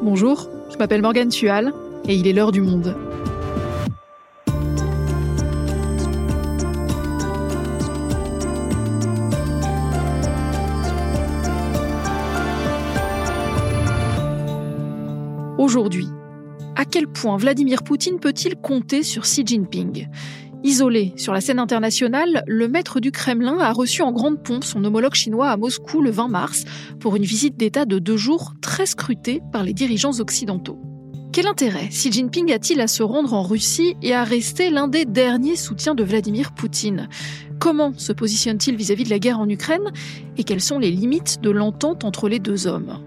Bonjour, je m'appelle Morgane Tual et il est l'heure du monde. Aujourd'hui, à quel point Vladimir Poutine peut-il compter sur Xi Jinping? Isolé sur la scène internationale, le maître du Kremlin a reçu en grande pompe son homologue chinois à Moscou le 20 mars pour une visite d'État de deux jours très scrutée par les dirigeants occidentaux. Quel intérêt Xi Jinping a-t-il à se rendre en Russie et à rester l'un des derniers soutiens de Vladimir Poutine? Comment se positionne-t-il vis-à-vis de la guerre en Ukraine? Et quelles sont les limites de l'entente entre les deux hommes?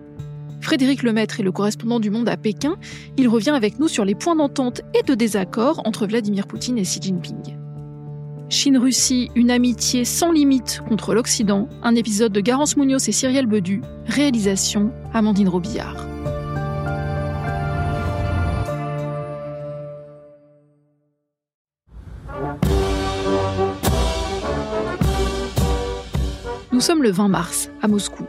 Frédéric Lemaître est le correspondant du Monde à Pékin. Il revient avec nous sur les points d'entente et de désaccord entre Vladimir Poutine et Xi Jinping. Chine-Russie, une amitié sans limite contre l'Occident, un épisode de Garance Munoz et Cyrielle Bedu, réalisation Amandine Robillard. Nous sommes le 20 mars, à Moscou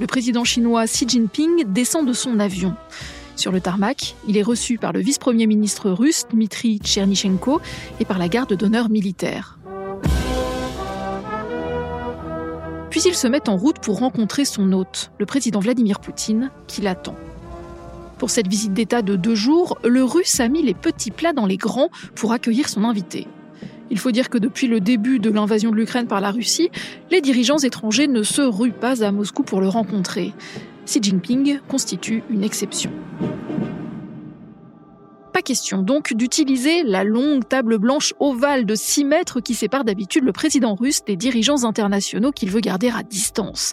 le président chinois Xi Jinping descend de son avion. Sur le tarmac, il est reçu par le vice-premier ministre russe Dmitry Tchernichenko et par la garde d'honneur militaire. Puis il se met en route pour rencontrer son hôte, le président Vladimir Poutine, qui l'attend. Pour cette visite d'État de deux jours, le russe a mis les petits plats dans les grands pour accueillir son invité. Il faut dire que depuis le début de l'invasion de l'Ukraine par la Russie, les dirigeants étrangers ne se ruent pas à Moscou pour le rencontrer. Xi Jinping constitue une exception. Pas question donc d'utiliser la longue table blanche ovale de 6 mètres qui sépare d'habitude le président russe des dirigeants internationaux qu'il veut garder à distance.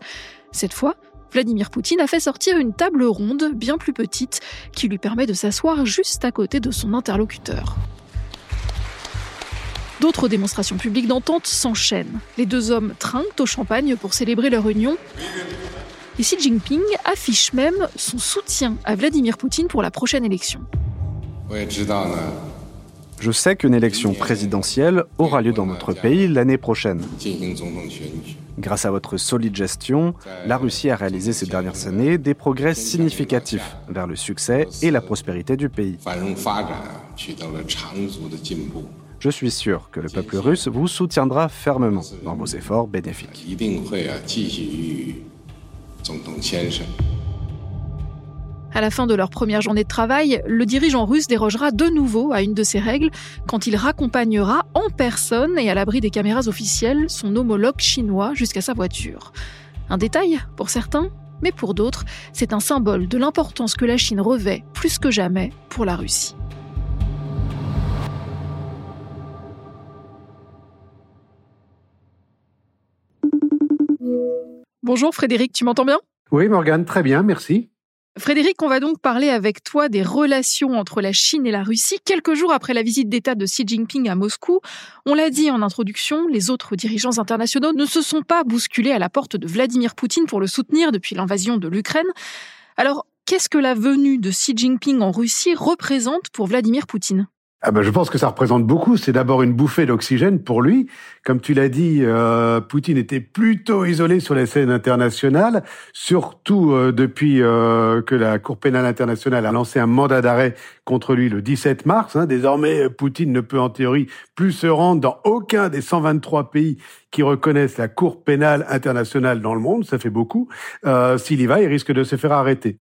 Cette fois, Vladimir Poutine a fait sortir une table ronde bien plus petite qui lui permet de s'asseoir juste à côté de son interlocuteur. D'autres démonstrations publiques d'entente s'enchaînent. Les deux hommes trinquent au champagne pour célébrer leur union. Et Xi Jinping affiche même son soutien à Vladimir Poutine pour la prochaine élection. Je sais qu'une élection présidentielle aura lieu dans notre pays l'année prochaine. Grâce à votre solide gestion, la Russie a réalisé ces dernières années des progrès significatifs vers le succès et la prospérité du pays. Je suis sûr que le peuple russe vous soutiendra fermement dans vos efforts bénéfiques. À la fin de leur première journée de travail, le dirigeant russe dérogera de nouveau à une de ces règles quand il raccompagnera en personne et à l'abri des caméras officielles son homologue chinois jusqu'à sa voiture. Un détail pour certains, mais pour d'autres, c'est un symbole de l'importance que la Chine revêt plus que jamais pour la Russie. Bonjour Frédéric, tu m'entends bien? Oui Morgane, très bien, merci. Frédéric, on va donc parler avec toi des relations entre la Chine et la Russie quelques jours après la visite d'État de Xi Jinping à Moscou. On l'a dit en introduction, les autres dirigeants internationaux ne se sont pas bousculés à la porte de Vladimir Poutine pour le soutenir depuis l'invasion de l'Ukraine. Alors, qu'est-ce que la venue de Xi Jinping en Russie représente pour Vladimir Poutine? Ah ben, je pense que ça représente beaucoup. C'est d'abord une bouffée d'oxygène pour lui. Comme tu l'as dit, euh, Poutine était plutôt isolé sur la scène internationale, surtout euh, depuis euh, que la Cour pénale internationale a lancé un mandat d'arrêt contre lui le 17 mars. Hein. Désormais, Poutine ne peut en théorie plus se rendre dans aucun des 123 pays qui reconnaissent la Cour pénale internationale dans le monde. Ça fait beaucoup. S'il y va, il risque de se faire arrêter.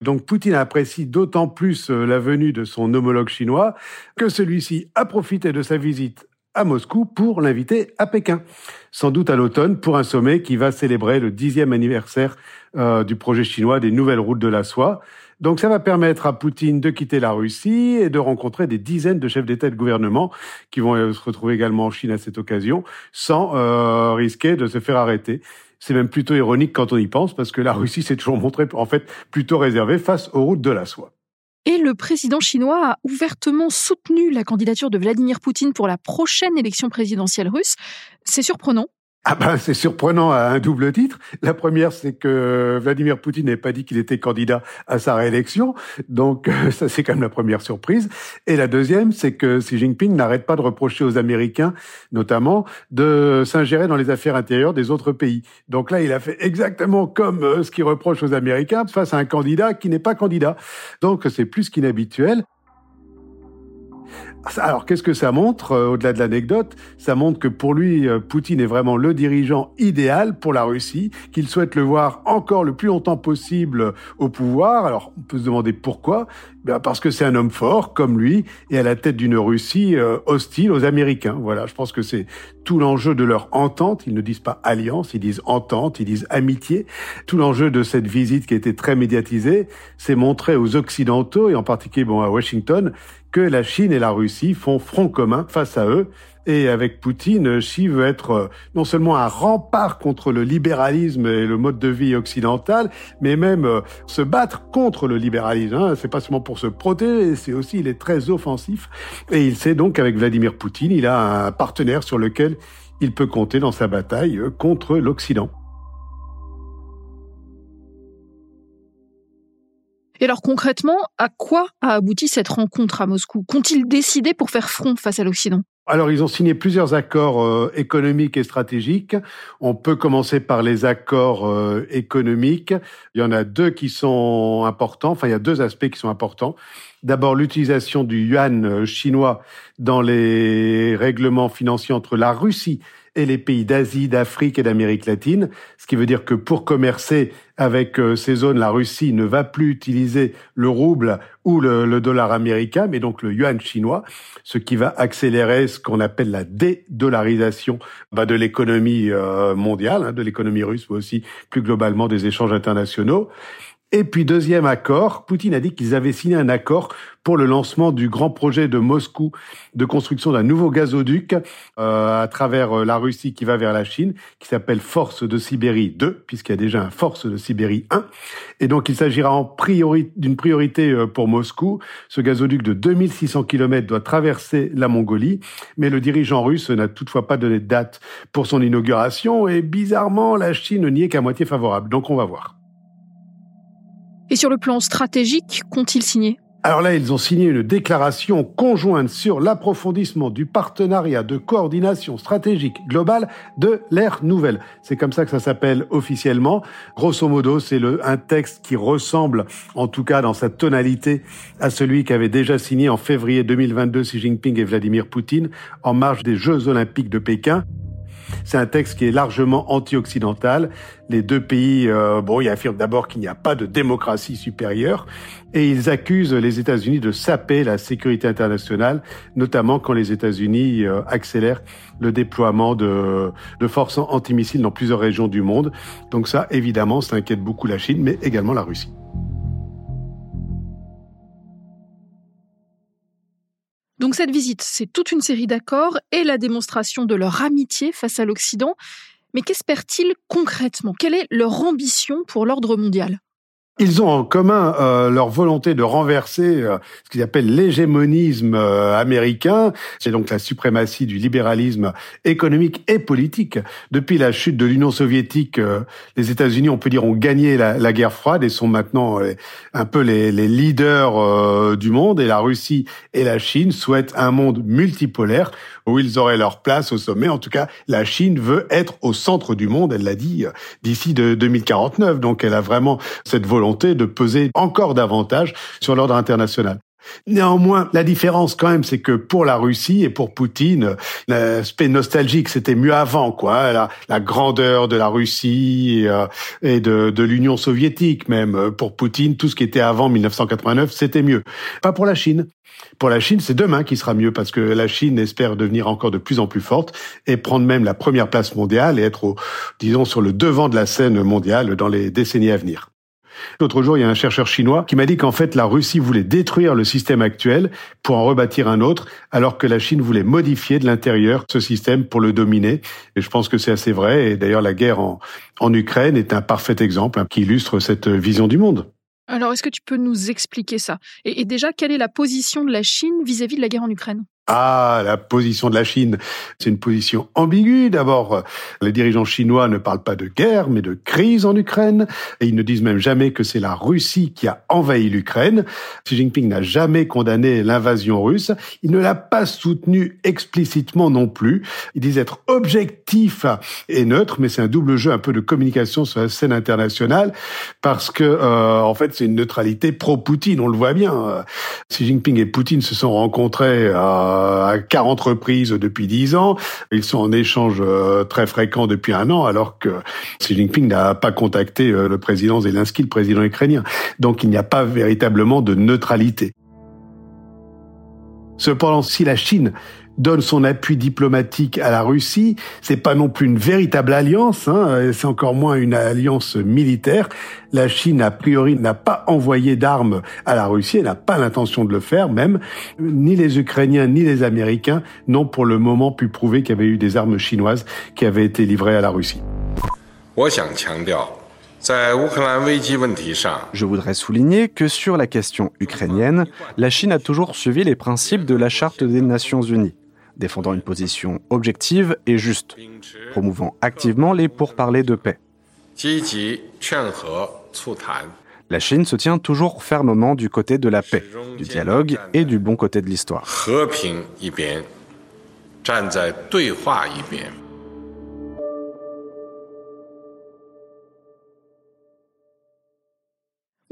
Donc Poutine apprécie d'autant plus euh, la venue de son homologue chinois que celui-ci a profité de sa visite à Moscou pour l'inviter à Pékin, sans doute à l'automne pour un sommet qui va célébrer le dixième anniversaire euh, du projet chinois des nouvelles routes de la soie. Donc ça va permettre à Poutine de quitter la Russie et de rencontrer des dizaines de chefs d'État et de gouvernement qui vont euh, se retrouver également en Chine à cette occasion, sans risquer de se faire arrêter. C'est même plutôt ironique quand on y pense, parce que la Russie s'est toujours montrée, en fait, plutôt réservée face aux routes de la soie. Et le président chinois a ouvertement soutenu la candidature de Vladimir Poutine pour la prochaine élection présidentielle russe. C'est surprenant ah ben, c'est surprenant à un double titre. La première, c'est que Vladimir Poutine n'avait pas dit qu'il était candidat à sa réélection. Donc, euh, ça, c'est quand même la première surprise. Et la deuxième, c'est que Xi Jinping n'arrête pas de reprocher aux Américains, notamment, de s'ingérer dans les affaires intérieures des autres pays. Donc là, il a fait exactement comme euh, ce qu'il reproche aux Américains face à un candidat qui n'est pas candidat. Donc, c'est plus qu'inhabituel. Alors, qu'est-ce que ça montre, euh, au-delà de l'anecdote? Ça montre que pour lui, euh, Poutine est vraiment le dirigeant idéal pour la Russie, qu'il souhaite le voir encore le plus longtemps possible au pouvoir. Alors, on peut se demander pourquoi. Ben parce que c'est un homme fort, comme lui, et à la tête d'une Russie euh, hostile aux Américains. Voilà, je pense que c'est tout l'enjeu de leur entente. Ils ne disent pas alliance, ils disent entente, ils disent amitié. Tout l'enjeu de cette visite qui a été très médiatisée, c'est montrer aux Occidentaux, et en particulier bon, à Washington, que la Chine et la Russie font front commun face à eux. Et avec Poutine, Xi veut être euh, non seulement un rempart contre le libéralisme et le mode de vie occidental, mais même euh, se battre contre le libéralisme. Hein. C'est pas seulement pour se protéger, c'est aussi il est très offensif. Et il sait donc qu'avec Vladimir Poutine, il a un partenaire sur lequel il peut compter dans sa bataille euh, contre l'Occident. Et alors concrètement, à quoi a abouti cette rencontre à Moscou? Qu'ont-ils décidé pour faire front face à l'Occident? Alors, ils ont signé plusieurs accords euh, économiques et stratégiques. On peut commencer par les accords euh, économiques. Il y en a deux qui sont importants. Enfin, il y a deux aspects qui sont importants. D'abord, l'utilisation du yuan euh, chinois dans les règlements financiers entre la Russie les pays d'Asie, d'Afrique et d'Amérique latine, ce qui veut dire que pour commercer avec euh, ces zones, la Russie ne va plus utiliser le rouble ou le, dollar américain, mais donc le yuan chinois, ce qui va accélérer ce qu'on appelle la dédollarisation bah, de l'économie euh, mondiale, hein, de l'économie russe, mais aussi plus globalement des échanges internationaux. Et puis deuxième accord, Poutine a dit qu'ils avaient signé un accord pour le lancement du grand projet de Moscou de construction d'un nouveau gazoduc euh, à travers euh, la Russie qui va vers la Chine, qui s'appelle Force de Sibérie 2, puisqu'il y a déjà un Force de Sibérie 1. Et donc il s'agira en priori, d'une priorité euh, pour Moscou. Ce gazoduc de 2600 km doit traverser la Mongolie, mais le dirigeant russe n'a toutefois pas donné de date pour son inauguration et bizarrement la Chine n'y est qu'à moitié favorable. Donc on va voir. Et sur le plan stratégique, qu'ont-ils signé? Alors là, ils ont signé une déclaration conjointe sur l'approfondissement du partenariat de coordination stratégique globale de l'ère nouvelle. C'est comme ça que ça s'appelle officiellement. Grosso modo, c'est un texte qui ressemble, en tout cas dans sa tonalité, à celui qu'avaient déjà signé en février 2022 Xi Jinping et Vladimir Poutine en marge des Jeux olympiques de Pékin. C'est un texte qui est largement anti-occidental. Les deux pays, euh, bon, ils affirment d'abord qu'il n'y a pas de démocratie supérieure et ils accusent les États-Unis de saper la sécurité internationale, notamment quand les États-Unis euh, accélèrent le déploiement de, de forces antimissiles dans plusieurs régions du monde. Donc ça, évidemment, ça inquiète beaucoup la Chine, mais également la Russie. Donc cette visite, c'est toute une série d'accords et la démonstration de leur amitié face à l'Occident. Mais qu'espèrent-ils concrètement? Quelle est leur ambition pour l'ordre mondial? Ils ont en commun euh, leur volonté de renverser euh, ce qu'ils appellent l'hégémonisme euh, américain, c'est donc la suprématie du libéralisme économique et politique. Depuis la chute de l'Union soviétique, les États-Unis, on peut dire, ont gagné la, la guerre froide et sont maintenant un peu les, les leaders du monde. Et la Russie et la Chine souhaitent un monde multipolaire où ils auraient leur place au sommet. En tout cas, la Chine veut être au centre du monde, elle l'a dit, d'ici de 2049. Donc elle a vraiment cette volonté de peser encore davantage sur l'ordre international. Néanmoins, la différence quand même, c'est que pour la Russie et pour Poutine, l'aspect nostalgique, c'était mieux avant, quoi. La, la grandeur de la Russie et, euh, de, de l'Union soviétique, même. Pour Poutine, tout ce qui était avant 1989, c'était mieux. Pas pour la Chine. Pour la Chine, c'est demain qui sera mieux parce que la Chine espère devenir encore de plus en plus forte et prendre même la première place mondiale et être, au, disons, sur le devant de la scène mondiale dans les décennies à venir. L'autre jour, il y a un chercheur chinois qui m'a dit qu'en fait, la Russie voulait détruire le système actuel pour en rebâtir un autre, alors que la Chine voulait modifier de l'intérieur ce système pour le dominer. Et je pense que c'est assez vrai. Et d'ailleurs, la guerre en, Ukraine est un parfait exemple hein, qui illustre cette vision du monde. Alors, est-ce que tu peux nous expliquer ça? Et, déjà, quelle est la position de la Chine vis à -vis de la guerre en Ukraine? Ah, la position de la Chine, c'est une position ambiguë. D'abord, les dirigeants chinois ne parlent pas de guerre, mais de crise en Ukraine. Et ils ne disent même jamais que c'est la Russie qui a envahi l'Ukraine. Xi Jinping n'a jamais condamné l'invasion russe. Il ne l'a pas soutenu explicitement non plus. Il disent être objectif et neutre, mais c'est un double jeu un peu de communication sur la scène internationale parce que, euh, en fait, c'est une neutralité pro-Poutine. On le voit bien. Xi Jinping et Poutine se sont rencontrés à à 40 reprises depuis 10 ans. Ils sont en échange euh, très fréquent depuis un an, alors que Xi Jinping n'a pas contacté euh, le président Zelensky, le président ukrainien. Donc il n'y a pas véritablement de neutralité. Cependant, si la Chine donne son appui diplomatique à la Russie. C'est pas non plus une véritable alliance, hein, c'est encore moins une alliance militaire. La Chine, a priori, n'a pas envoyé d'armes à la Russie, elle n'a pas l'intention de le faire, même. Ni les Ukrainiens ni les Américains n'ont pour le moment pu prouver qu'il y avait eu des armes chinoises qui avaient été livrées à la Russie. Je voudrais souligner que sur la question ukrainienne, la Chine a toujours suivi les principes de la Charte des Nations Unies défendant une position objective et juste, promouvant activement les pourparlers de paix. La Chine se tient toujours fermement du côté de la paix, du dialogue et du bon côté de l'histoire.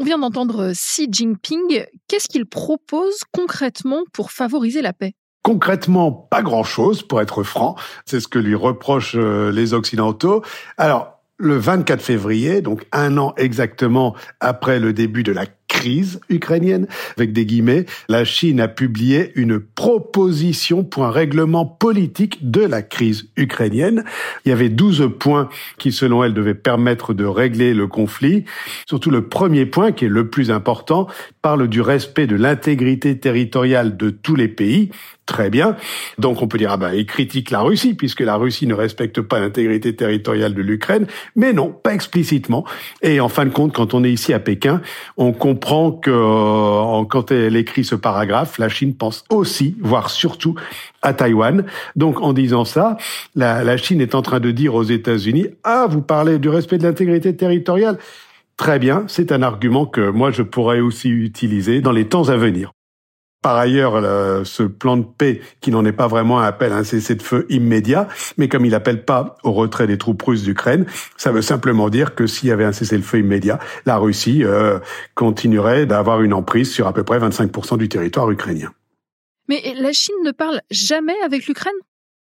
On vient d'entendre Xi Jinping. Qu'est-ce qu'il propose concrètement pour favoriser la paix? Concrètement, pas grand-chose, pour être franc. C'est ce que lui reprochent euh, les Occidentaux. Alors, le 24 février, donc un an exactement après le début de la crise ukrainienne, avec des guillemets, la Chine a publié une proposition pour un règlement politique de la crise ukrainienne. Il y avait 12 points qui, selon elle, devaient permettre de régler le conflit. Surtout le premier point, qui est le plus important, parle du respect de l'intégrité territoriale de tous les pays, Très bien. Donc on peut dire, ah ben, il critique la Russie, puisque la Russie ne respecte pas l'intégrité territoriale de l'Ukraine, mais non, pas explicitement. Et en fin de compte, quand on est ici à Pékin, on comprend que euh, quand elle écrit ce paragraphe, la Chine pense aussi, voire surtout, à Taïwan. Donc en disant ça, la, la Chine est en train de dire aux États-Unis, ah, vous parlez du respect de l'intégrité territoriale Très bien, c'est un argument que moi je pourrais aussi utiliser dans les temps à venir. Par ailleurs, ce plan de paix, qui n'en est pas vraiment un appel à un cessez-de-feu immédiat, mais comme il n'appelle pas au retrait des troupes russes d'Ukraine, ça veut simplement dire que s'il y avait un cessez-le-feu immédiat, la Russie euh, continuerait d'avoir une emprise sur à peu près 25% du territoire ukrainien. Mais la Chine ne parle jamais avec l'Ukraine?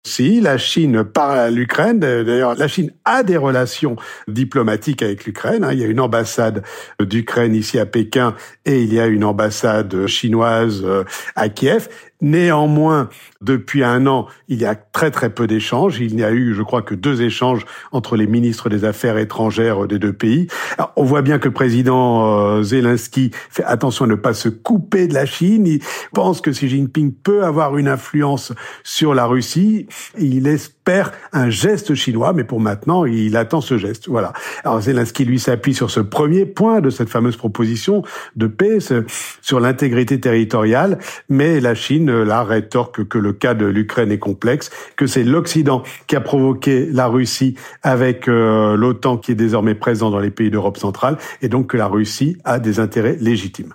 Si la Chine parle à l'Ukraine, d'ailleurs la Chine a des relations diplomatiques avec l'Ukraine. Hein. Il y a une ambassade d'Ukraine ici à Pékin et il y a une ambassade chinoise euh, à Kiev. Néanmoins, depuis un an, il y a très très peu d'échanges. Il n'y a eu, je crois, que deux échanges entre les ministres des Affaires étrangères des deux pays. on voit bien que le président euh, Zelensky fait attention à ne pas se couper de la Chine. Il pense que Xi Jinping peut avoir une influence sur la Russie. Il espère un geste chinois, mais pour maintenant, il attend ce geste. Voilà. Alors Zelensky, lui, s'appuie sur ce premier point de cette fameuse proposition de paix, sur l'intégrité territoriale, mais la Chine la rétorque que le cas de l'Ukraine est complexe, que c'est l'Occident qui a provoqué la Russie avec euh, l'OTAN qui est désormais présent dans les pays d'Europe centrale, et donc que la Russie a des intérêts légitimes.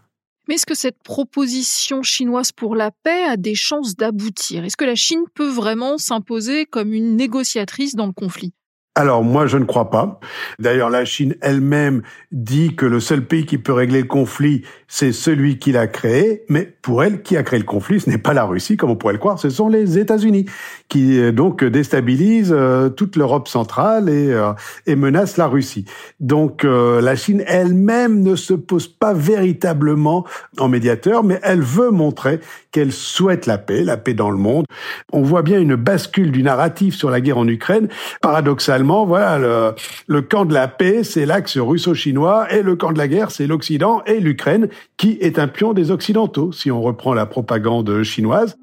Mais est-ce que cette proposition chinoise pour la paix a des chances d'aboutir? Est-ce que la Chine peut vraiment s'imposer comme une négociatrice dans le conflit? Alors moi, je ne crois pas. D'ailleurs, la Chine elle-même dit que le seul pays qui peut régler le conflit, c'est celui qui l'a créé. Mais pour elle, qui a créé le conflit, ce n'est pas la Russie, comme on pourrait le croire, ce sont les États-Unis, qui euh, donc déstabilisent euh, toute l'Europe centrale et, euh, et menacent la Russie. Donc la Chine elle-même ne se pose pas véritablement en médiateur, mais elle veut montrer qu'elle souhaite la paix, la paix dans le monde. On voit bien une bascule du narratif sur la guerre en Ukraine. Paradoxalement, voilà, le, camp de la paix, c'est l'axe russo-chinois, et le camp de la guerre, c'est l'Occident et l'Ukraine, qui est un pion des Occidentaux, si on reprend la propagande chinoise.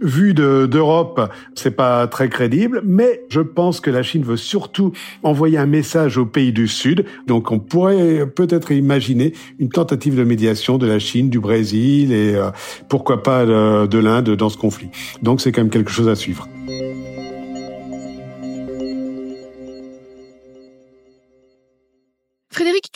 Vu d'Europe, c'est pas très crédible, mais je pense que la Chine veut surtout envoyer un message aux pays du Sud. Donc on pourrait peut-être imaginer une tentative de médiation de la Chine, du Brésil et euh, pourquoi pas de, de l'Inde dans ce conflit. Donc c'est quand même quelque chose à suivre.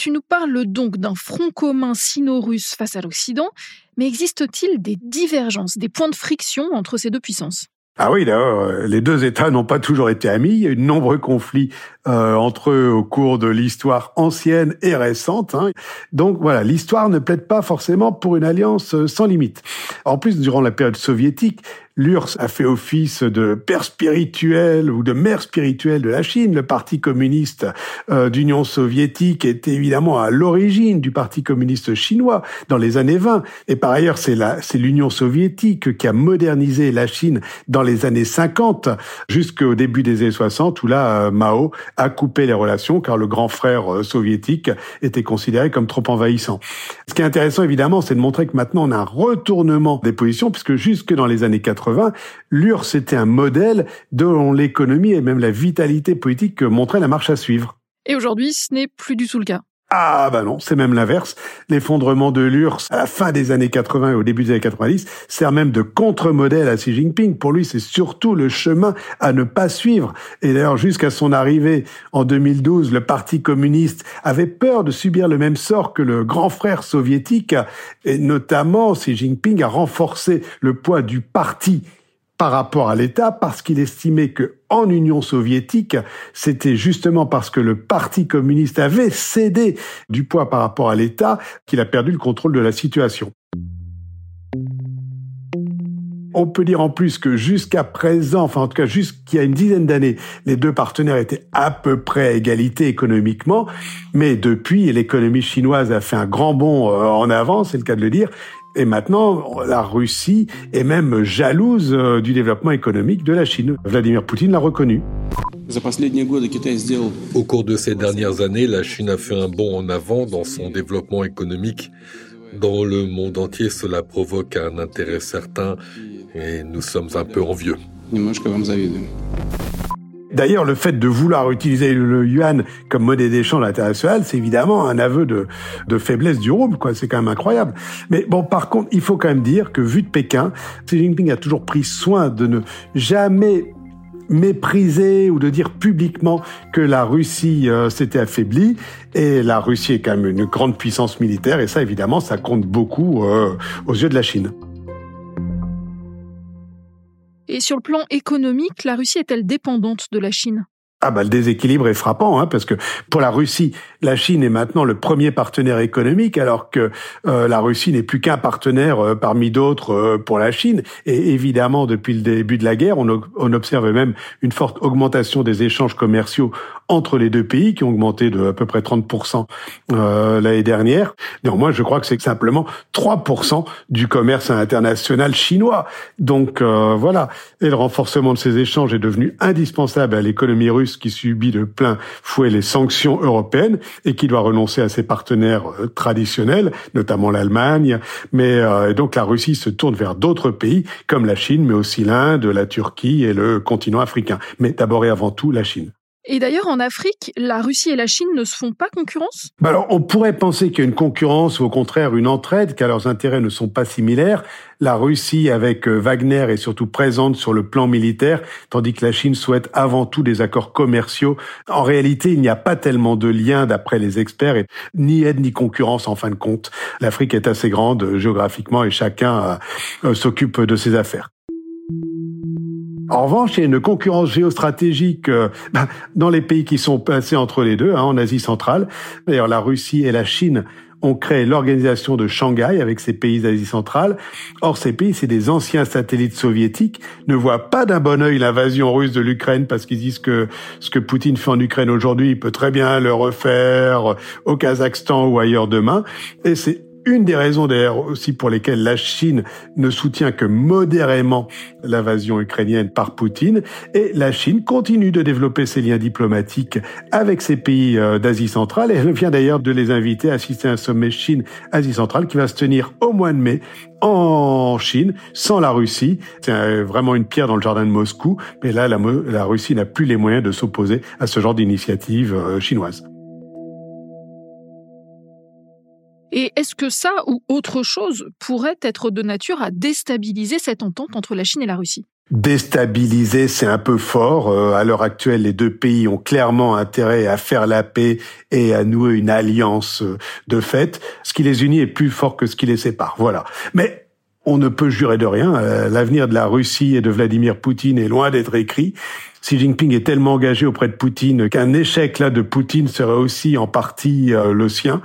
Tu nous parles donc d'un front commun sino-russe face à l'Occident, mais existe-t-il des divergences, des points de friction entre ces deux puissances? Ah oui, d'ailleurs, les deux États n'ont pas toujours été amis. Il y a eu de nombreux conflits euh, entre eux au cours de l'histoire ancienne et récente. Hein. Donc voilà, l'histoire ne plaide pas forcément pour une alliance euh, sans limite. En plus, durant la période soviétique, L'URSS a fait office de père spirituel ou de mère spirituelle de la Chine. Le Parti communiste euh, d'Union soviétique était évidemment à l'origine du Parti communiste chinois dans les années 20. Et par ailleurs, c'est c'est l'Union soviétique qui a modernisé la Chine dans les années 50 jusqu'au début des années 60 où là, euh, Mao a coupé les relations car le grand frère euh, soviétique était considéré comme trop envahissant. Ce qui est intéressant évidemment, c'est de montrer que maintenant on a un retournement des positions puisque jusque dans les années 80, l'URSS était un modèle dont l'économie et même la vitalité politique montrait la marche à suivre. Et aujourd'hui, ce n'est plus du tout le cas. Ah bah non, c'est même l'inverse. L'effondrement de l'URSS à la fin des années 80 et au début des années 90 sert même de contre-modèle à Xi Jinping. Pour lui, c'est surtout le chemin à ne pas suivre. Et d'ailleurs, jusqu'à son arrivée en 2012, le Parti communiste avait peur de subir le même sort que le grand frère soviétique. Et notamment, Xi Jinping a renforcé le poids du parti par rapport à l'État parce qu'il estimait que en Union soviétique, c'était justement parce que le Parti communiste avait cédé du poids par rapport à l'État qu'il a perdu le contrôle de la situation. On peut dire en plus que jusqu'à présent, enfin en tout cas jusqu'il y a une dizaine d'années, les deux partenaires étaient à peu près à égalité économiquement, mais depuis, l'économie chinoise a fait un grand bond euh, en avant, c'est le cas de le dire, et maintenant, la Russie est même jalouse euh, du développement économique de la Chine. Vladimir Poutine l'a reconnu. Au cours de ces dernières années, la Chine a fait un bond en avant dans son développement économique. Dans le monde entier, cela provoque un intérêt certain et nous sommes un peu envieux. D'ailleurs, le fait de vouloir utiliser le yuan comme monnaie d'échange international, c'est évidemment un aveu de, de faiblesse du rouble, quoi. C'est quand même incroyable. Mais bon, par contre, il faut quand même dire que vu de Pékin, Xi Jinping a toujours pris soin de ne jamais mépriser ou de dire publiquement que la Russie euh, s'était affaiblie. Et la Russie est quand même une grande puissance militaire, et ça, évidemment, ça compte beaucoup euh, aux yeux de la Chine. Et sur le plan économique, la Russie est-elle dépendante de la Chine? Ah bah le déséquilibre est frappant, hein, parce que pour la Russie, la Chine est maintenant le premier partenaire économique, alors que euh, la Russie n'est plus qu'un partenaire euh, parmi d'autres euh, pour la Chine. Et évidemment, depuis le début de la guerre, on, on, observe même une forte augmentation des échanges commerciaux entre les deux pays, qui ont augmenté de à peu près 30% l'année dernière. Néanmoins, je crois que c'est simplement 3% du commerce international chinois. Donc voilà, et le renforcement de ces échanges est devenu indispensable à l'économie russe qui subit de plein fouet les sanctions européennes et qui doit renoncer à ses partenaires euh, traditionnels, notamment l'Allemagne. Mais euh, donc la Russie se tourne vers d'autres pays comme la Chine, mais aussi l'Inde, la Turquie et le continent africain. Mais d'abord et avant tout la Chine. Et d'ailleurs, en Afrique, la Russie et la Chine ne se font pas concurrence? Bah Alors, on pourrait penser qu'il y a une concurrence ou au contraire une entraide, car leurs intérêts ne sont pas similaires. La Russie, avec euh, Wagner, est surtout présente sur le plan militaire, tandis que la Chine souhaite avant tout des accords commerciaux. En réalité, il n'y a pas tellement de lien, d'après les experts, ni aide ni concurrence en fin de compte. L'Afrique est assez grande euh, géographiquement et chacun euh, s'occupe de ses affaires. En revanche, il y a une concurrence géostratégique euh, ben, dans les pays qui sont passés entre les deux, hein, en Asie centrale. D'ailleurs, la Russie et la Chine ont créé l'organisation de Shanghai avec ces pays d'Asie centrale. Or, ces pays, c'est des anciens satellites soviétiques, ne voient pas d'un bon œil l'invasion russe de l'Ukraine parce qu'ils disent que ce que Poutine fait en Ukraine aujourd'hui, il peut très bien le refaire au Kazakhstan ou ailleurs demain. Et c'est une des raisons d'ailleurs aussi pour lesquelles la Chine ne soutient que modérément l'invasion ukrainienne par Poutine. Et la Chine continue de développer ses liens diplomatiques avec ces pays euh, d'Asie centrale. Et elle vient d'ailleurs de les inviter à assister à un sommet Chine-Asie centrale qui va se tenir au mois de mai en Chine, sans la Russie. C'est vraiment une pierre dans le jardin de Moscou. Mais là, la, la Russie n'a plus les moyens de s'opposer à ce genre d'initiative euh, chinoise. Et est-ce que ça ou autre chose pourrait être de nature à déstabiliser cette entente entre la Chine et la Russie? Déstabiliser, c'est un peu fort. Euh, à l'heure actuelle, les deux pays ont clairement intérêt à faire la paix et à nouer une alliance euh, de fait. Ce qui les unit est plus fort que ce qui les sépare. Voilà. Mais on ne peut jurer de rien. Euh, l'avenir de la Russie et de Vladimir Poutine est loin d'être écrit. Xi Jinping est tellement engagé auprès de Poutine qu'un échec là de Poutine serait aussi en partie euh, le sien.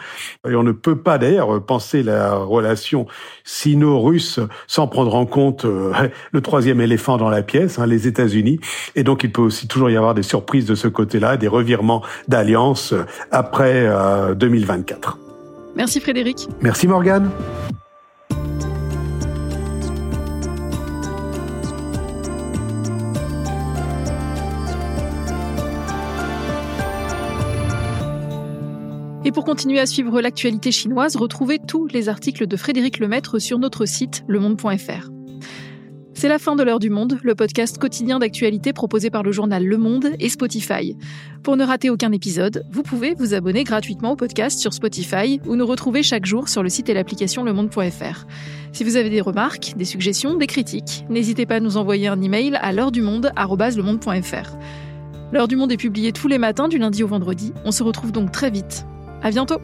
Et on ne peut pas d'ailleurs penser la relation sino-russe sans prendre en compte euh, le troisième éléphant dans la pièce, hein, les États-Unis. Et donc il peut aussi toujours y avoir des surprises de ce côté-là, des revirements d'alliance euh, après 2024. Merci Frédéric. Merci Morgane. Et pour continuer à suivre l'actualité chinoise, retrouvez tous les articles de Frédéric Lemaître sur notre site lemonde.fr. C'est la fin de l'heure du monde, le podcast quotidien d'actualité proposé par le journal Le Monde et Spotify. Pour ne rater aucun épisode, vous pouvez vous abonner gratuitement au podcast sur Spotify ou nous retrouver chaque jour sur le site et l'application lemonde.fr. Si vous avez des remarques, des suggestions, des critiques, n'hésitez pas à nous envoyer un email à l'heure du monde. L'heure du monde est publiée tous les matins du lundi au vendredi. On se retrouve donc très vite à bientôt